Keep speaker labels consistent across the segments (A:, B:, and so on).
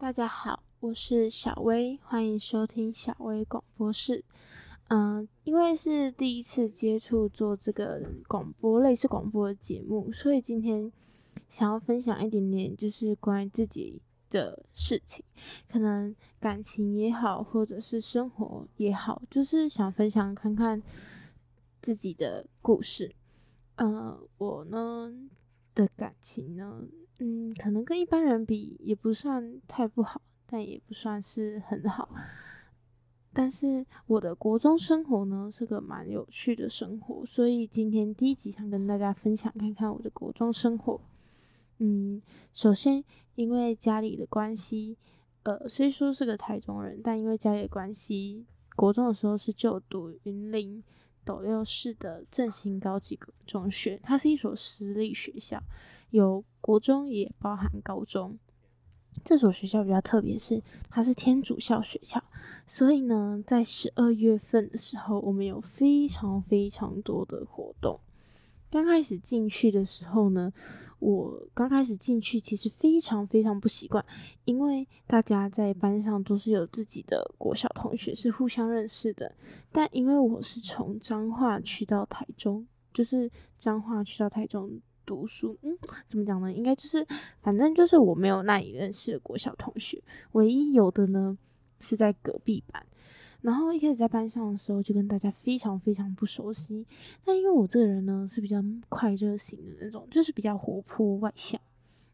A: 大家好，我是小薇，欢迎收听小薇广播室。嗯、因为是第一次接触做这个广播类似广播的节目，所以今天想要分享一点点，就是关于自己的事情，可能感情也好，或者是生活也好，就是想分享看看自己的故事。呃，我呢的感情呢。嗯，可能跟一般人比也不算太不好，但也不算是很好。但是我的国中生活呢，是个蛮有趣的生活，所以今天第一集想跟大家分享看看我的国中生活。嗯，首先因为家里的关系，呃，虽说是个台中人，但因为家里的关系，国中的时候是就读云林斗六市的振兴高级中学，它是一所私立学校。有国中也包含高中，这所学校比较特别，是它是天主校学校，所以呢，在十二月份的时候，我们有非常非常多的活动。刚开始进去的时候呢，我刚开始进去其实非常非常不习惯，因为大家在班上都是有自己的国小同学，是互相认识的。但因为我是从彰化去到台中，就是彰化去到台中。读书，嗯，怎么讲呢？应该就是，反正就是我没有那里认识的国小同学，唯一有的呢是在隔壁班。然后一开始在班上的时候，就跟大家非常非常不熟悉。但因为我这个人呢是比较快热型的那种，就是比较活泼外向，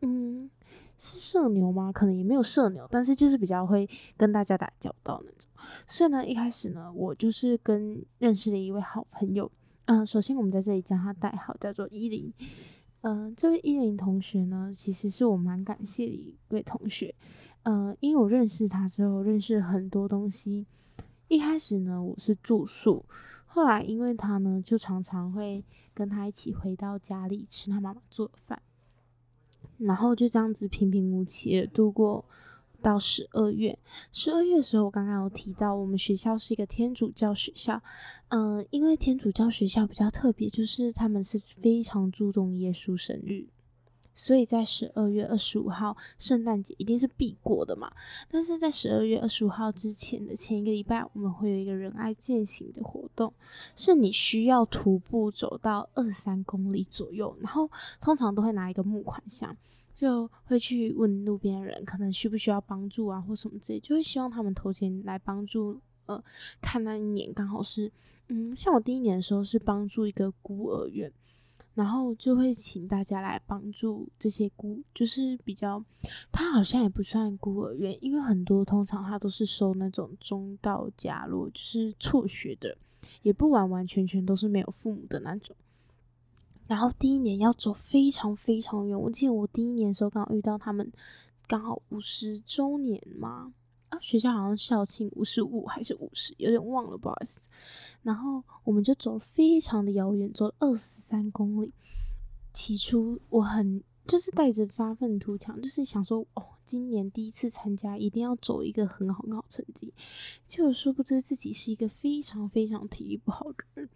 A: 嗯，是社牛吗？可能也没有社牛，但是就是比较会跟大家打交道那种。所以呢，一开始呢，我就是跟认识了一位好朋友，嗯、首先我们在这里将他代号叫做依林。嗯、这位依林同学呢，其实是我蛮感谢的一位同学。嗯，因为我认识他之后，认识很多东西。一开始呢，我是住宿，后来因为他呢，就常常会跟他一起回到家里吃他妈妈做的饭，然后就这样子平平无奇的度过。到十二月，十二月的时候，我刚刚有提到，我们学校是一个天主教学校。嗯、因为天主教学校比较特别，就是他们是非常注重耶稣生日，所以在十二月二十五号，圣诞节一定是必过的嘛。但是在十二月二十五号之前的前一个礼拜，我们会有一个仁爱践行的活动，是你需要徒步走到二三公里左右，然后通常都会拿一个募款箱。就会去问路边的人，可能需不需要帮助啊，或什么之类，就会希望他们投钱来帮助。呃，看那一年刚好是，嗯，像我第一年的时候是帮助一个孤儿院，然后就会请大家来帮助这些孤，就是比较，他好像也不算孤儿院，因为很多通常他都是收那种中道家落，就是辍学的，也不完完全全都是没有父母的那种。然后第一年要走非常非常远，我记得我第一年的时候刚好遇到他们，刚好五十周年嘛，啊，学校好像校庆五十五还是五十，有点忘了，不好意思。然后我们就走了非常的遥远，走了二十三公里。起初我很就是带着发愤图强，就是想说哦，今年第一次参加，一定要走一个很好很好成绩。结果殊不知自己是一个非常非常体力不好的人。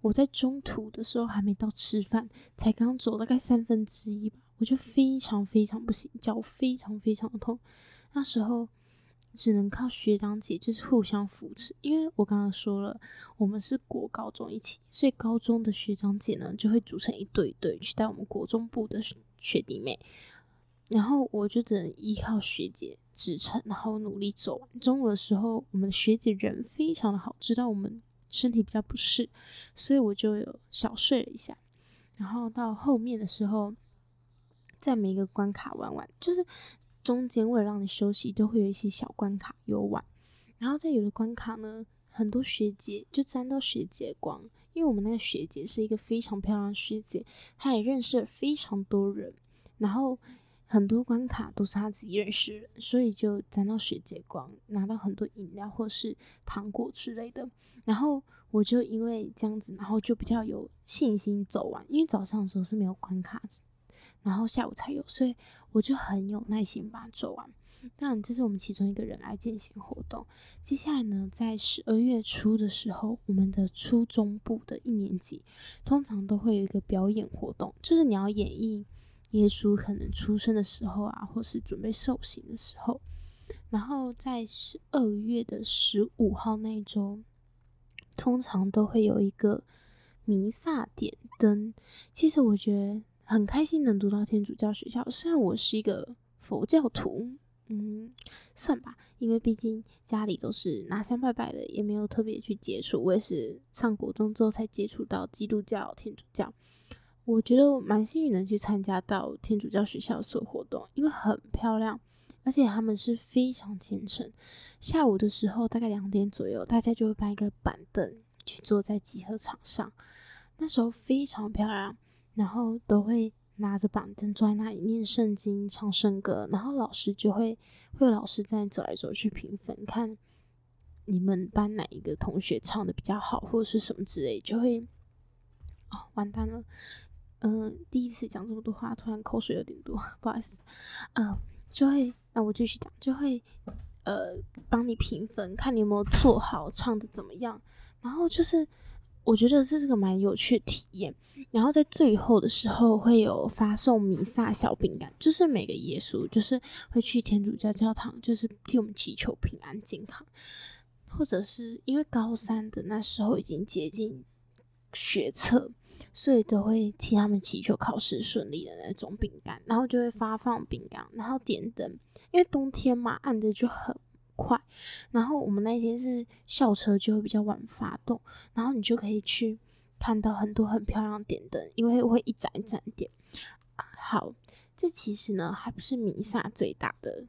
A: 我在中途的时候还没到吃饭，才刚走大概三分之一吧，我就非常非常不行，脚非常非常的痛。那时候只能靠学长姐，就是互相扶持。因为我刚刚说了，我们是国高中一起，所以高中的学长姐呢就会组成一对一对去带我们国中部的学弟妹，然后我就只能依靠学姐支撑，然后努力走完。中午的时候，我们的学姐人非常的好，知道我们。身体比较不适，所以我就有小睡了一下。然后到后面的时候，在每一个关卡玩完，就是中间为了让你休息，都会有一些小关卡游玩。然后在有的关卡呢，很多学姐就沾到学姐光，因为我们那个学姐是一个非常漂亮的学姐，她也认识了非常多人。然后。很多关卡都是他自己认识的，所以就沾到学姐光，拿到很多饮料或是糖果之类的。然后我就因为这样子，然后就比较有信心走完。因为早上的时候是没有关卡，然后下午才有，所以我就很有耐心把它走完。当然，这是我们其中一个人来进行活动。接下来呢，在十二月初的时候，我们的初中部的一年级通常都会有一个表演活动，就是你要演绎。耶稣可能出生的时候啊，或是准备受刑的时候，然后在十二月的十五号那一周，通常都会有一个弥撒点灯。其实我觉得很开心能读到天主教学校，虽然我是一个佛教徒，嗯，算吧，因为毕竟家里都是拿香拜拜的，也没有特别去接触。我也是上国中之后才接触到基督教、天主教。我觉得我蛮幸运能去参加到天主教学校所活动，因为很漂亮。而且他们是非常虔诚。下午的时候，大概两点左右，大家就会搬一个板凳去坐在集合场上。那时候非常漂亮，然后都会拿着板凳坐在那里念圣经、唱圣歌，然后老师就会会有老师在走来走去评分，看你们班哪一个同学唱的比较好，或者是什么之类，就会哦，完蛋了。嗯、第一次讲这么多话，突然口水有点多，不好意思。嗯、就会。那我继续讲，就会呃帮你评分，看你有没有做好，唱的怎么样。然后就是我觉得这是个蛮有趣的体验。然后在最后的时候会有发送弥撒小饼干，就是每个耶稣就是会去天主教教堂，就是替我们祈求平安健康，或者是因为高三的那时候已经接近学测。所以都会替他们祈求考试顺利的那种饼干，然后就会发放饼干，然后点灯，因为冬天嘛，暗的就很快。然后我们那天是校车就会比较晚发动，然后你就可以去看到很多很漂亮点灯，因为会一盏一盏点。好，这其实呢还不是弥撒最大的，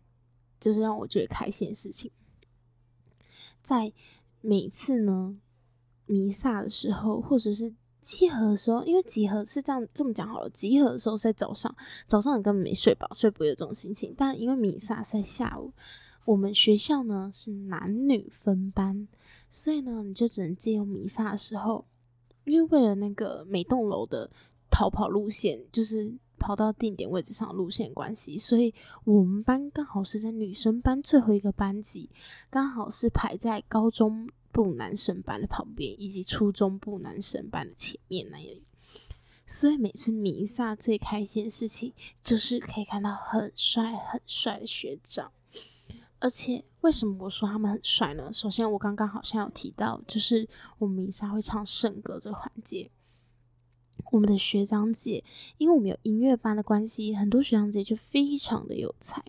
A: 就是让我最开心的事情，在每次呢弥撒的时候，或者是。集合的时候，因为集合是这样这么讲好了。集合的时候在早上，早上你根本没睡饱，所以不会有这种心情。但因为弥撒是在下午，我们学校呢是男女分班，所以呢你就只能借用弥撒的时候，因为为了那个每栋楼的逃跑路线，就是跑到定点位置上的路线关系，所以我们班刚好是在女生班最后一个班级，刚好是排在高中。部男神班的旁边，以及初中部男神班的前面那里，所以每次弥撒最开心的事情就是可以看到很帅很帅的学长。而且为什么我说他们很帅呢？首先，我刚刚好像有提到，就是我们弥撒会唱圣歌这个环节。我们的学长姐，因为我们有音乐班的关系，很多学长姐就非常的有才，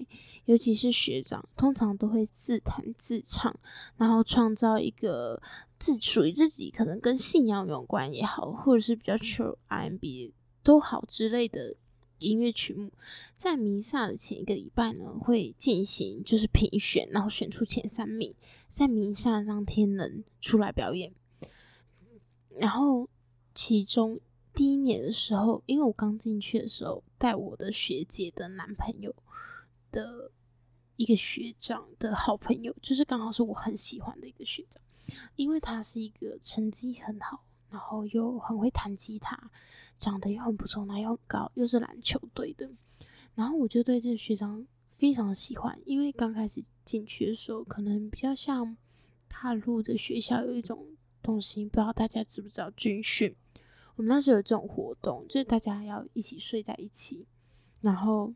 A: 尤其是学长，通常都会自弹自唱，然后创造一个自属于自己，可能跟信仰有关也好，或者是比较 chill R&B 都好之类的音乐曲目。在弥撒的前一个礼拜呢，会进行就是评选，然后选出前三名，在弥撒当天能出来表演，然后其中。第一年的时候，因为我刚进去的时候，带我的学姐的男朋友的一个学长的好朋友，就是刚好是我很喜欢的一个学长，因为他是一个成绩很好，然后又很会弹吉他，长得又很不错，然后又很高，又是篮球队的，然后我就对这个学长非常喜欢，因为刚开始进去的时候，可能比较像踏入的学校有一种东西，不知道大家知不知道军训。我们那时候有这种活动，就是大家要一起睡在一起，然后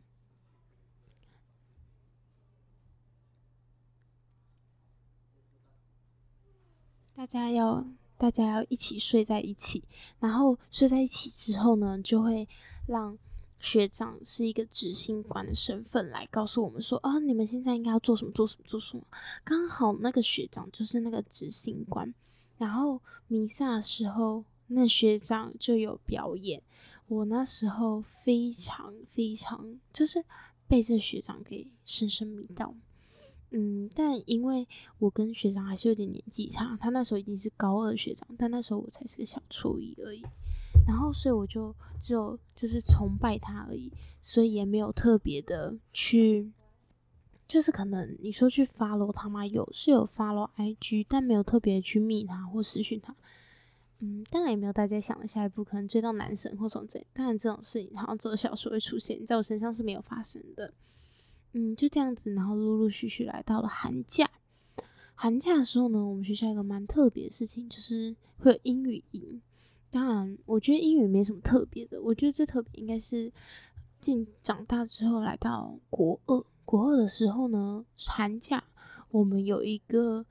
A: 大家要大家要一起睡在一起，然后睡在一起之后呢，就会让学长是一个执行官的身份来告诉我们说，啊，你们现在应该要做什么，做什么，做什么。刚好那个学长就是那个执行官，然后弥撒的时候。那学长就有表演，我那时候非常非常就是被这学长给深深迷到，嗯，但因为我跟学长还是有点年纪差，他那时候已经是高二学长，但那时候我才是个小初一而已，然后所以我就只有就是崇拜他而已，所以也没有特别的去，就是可能你说去 follow 他吗？有是有 follow IG，但没有特别去密他或私讯他。嗯，当然也没有大家想的下一步可能追到男神或什么之类。当然这种事情好像只有小说会出现，在我身上是没有发生的。嗯，就这样子，然后陆陆续续来到了寒假。寒假的时候呢，我们学校一个蛮特别的事情，就是会有英语营。当然，我觉得英语没什么特别的，我觉得最特别应该是进长大之后来到国二。国二的时候呢，寒假我们有一个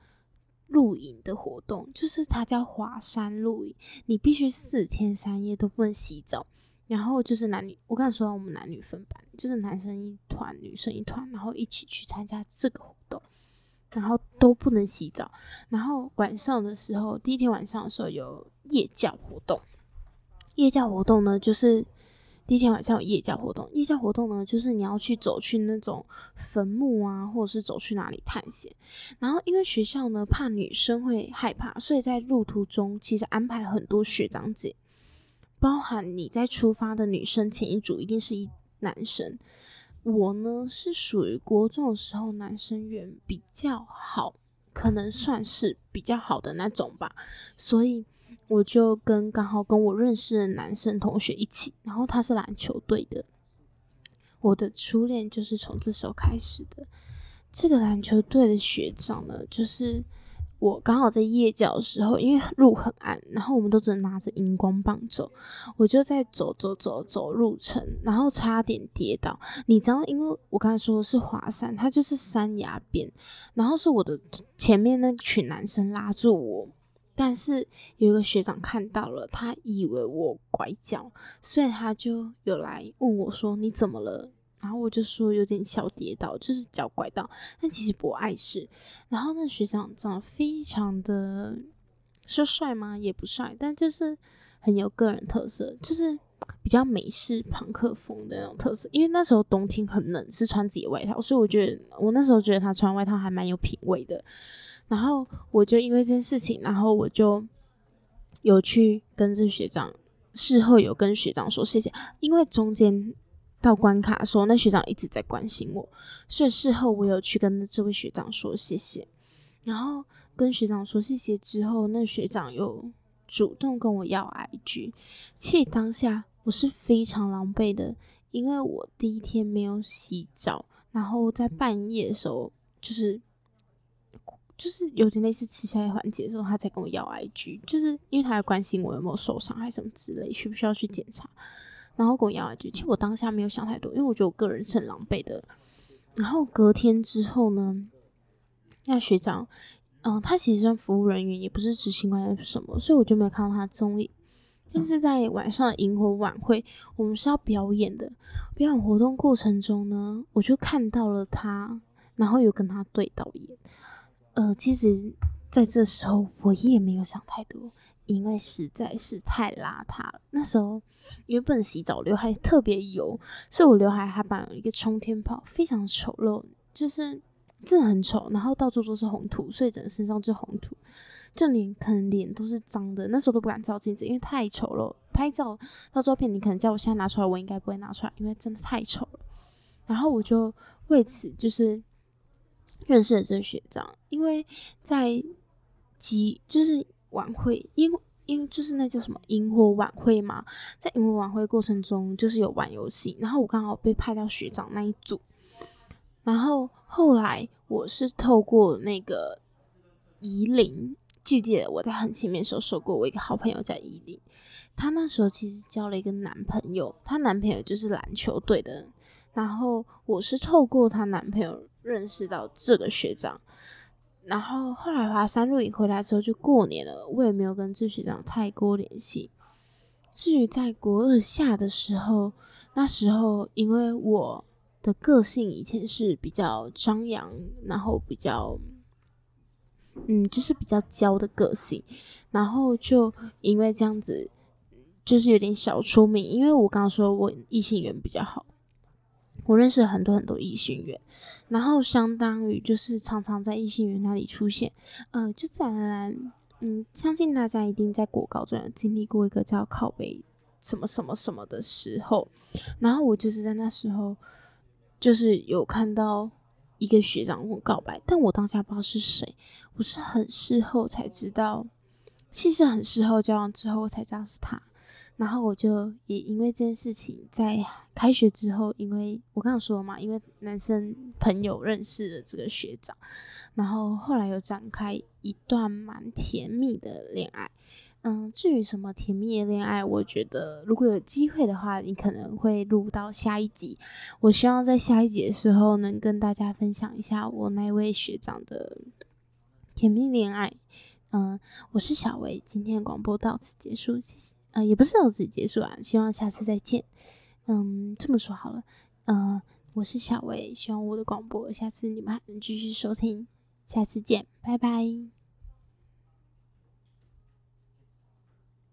A: 露营的活动，就是它叫华山露营，你必须四天三夜都不能洗澡。然后就是男女，我刚才说我们男女分班，就是男生一团，女生一团，然后一起去参加这个活动，然后都不能洗澡。然后晚上的时候，第一天晚上的时候有夜教活动。夜教活动呢，就是第一天晚上有夜教活动。夜教活动呢，就是你要去走去那种坟墓啊，或者是走去哪里探险。然后因为学校呢怕女生会害怕，所以在路途中其实安排了很多学长姐。包含你在出发的女生前一组一定是一男生，我呢是属于国中的时候男生缘比较好，可能算是比较好的那种吧，所以我就跟刚好跟我认识的男生同学一起，然后他是篮球队的，我的初恋就是从这时候开始的。这个篮球队的学长呢，就是。我刚好在夜教的时候，因为路很暗，然后我们都只能拿着荧光棒走。我就在走走走走路程，然后差点跌倒。你知道，因为我刚才说的是华山，它就是山崖边，然后是我的前面那群男生拉住我，但是有一个学长看到了，他以为我拐脚，所以他就有来问我说：“你怎么了？”然后我就说有点小跌倒，就是脚拐到，但其实不碍事。然后那学长长得非常的，说帅吗？也不帅，但就是很有个人特色，就是比较美式朋克风的那种特色。因为那时候冬天很冷，是穿自己的外套，所以我觉得我那时候觉得他穿外套还蛮有品味的。然后我就因为这件事情，然后我就有去跟这学长，事后有跟学长说谢谢，因为中间。到关卡的时候，那学长一直在关心我，所以事后我有去跟这位学长说谢谢。然后跟学长说谢谢之后，那学长又主动跟我要 IG。其实当下我是非常狼狈的，因为我第一天没有洗澡，然后在半夜的时候，就是就是有点类似吃宵夜环节的时候，他才跟我要 IG，就是因为他在关心我有没有受伤还是什么之类，需不需要去检查。然后跟我要 I G，其实我当下没有想太多，因为我觉得我个人是很狼狈的。然后隔天之后呢，那学长，嗯、他其实算服务人员，也不是执行官什么，所以我就没有看到他的踪影。但是在晚上的萤火晚会，我们是要表演的，表演活动过程中呢，我就看到了他，然后有跟他对到眼。呃，其实在这时候我也没有想太多。因为实在是太邋遢了，那时候原本洗澡，刘海特别油，所以我刘海还绑了一个冲天炮，非常丑陋，就是真的很丑。然后到处都是红土，所以整个身上就红土，就连可能脸都是脏的。那时候都不敢照镜子，因为太丑了。拍照到照片，你可能叫我现在拿出来，我应该不会拿出来，因为真的太丑了。然后我就为此就是认识了这个学长，因为在集就是。晚会，因因就是那叫什么萤火晚会嘛，在萤火晚会过程中，就是有玩游戏，然后我刚好被派到学长那一组，然后后来我是透过那个怡琳，记不记得我在很前面时候说过，我一个好朋友在怡琳，她那时候其实交了一个男朋友，她男朋友就是篮球队的，然后我是透过她男朋友认识到这个学长。然后后来华山露营回来之后就过年了，我也没有跟这学长太过联系。至于在国二下的时候，那时候因为我的个性以前是比较张扬，然后比较，嗯，就是比较娇的个性，然后就因为这样子，就是有点小出名。因为我刚刚说我异性缘比较好。我认识很多很多异性缘，然后相当于就是常常在异性缘那里出现，呃，就自然而然，嗯，相信大家一定在国高中有经历过一个叫靠北什么什么什么的时候，然后我就是在那时候，就是有看到一个学长跟我告白，但我当下不知道是谁，我是很事后才知道，其实很事后交往之后我才知道是他。然后我就也因为这件事情，在开学之后，因为我刚刚说了嘛，因为男生朋友认识了这个学长，然后后来又展开一段蛮甜蜜的恋爱。嗯，至于什么甜蜜的恋爱，我觉得如果有机会的话，你可能会录到下一集。我希望在下一集的时候能跟大家分享一下我那位学长的甜蜜恋爱。嗯，我是小薇，今天的广播到此结束，谢谢。呃，也不是到此结束啊，希望下次再见。嗯，这么说好了，嗯，我是小薇，希望我的广播下次你们还能继续收听。下次见，拜拜。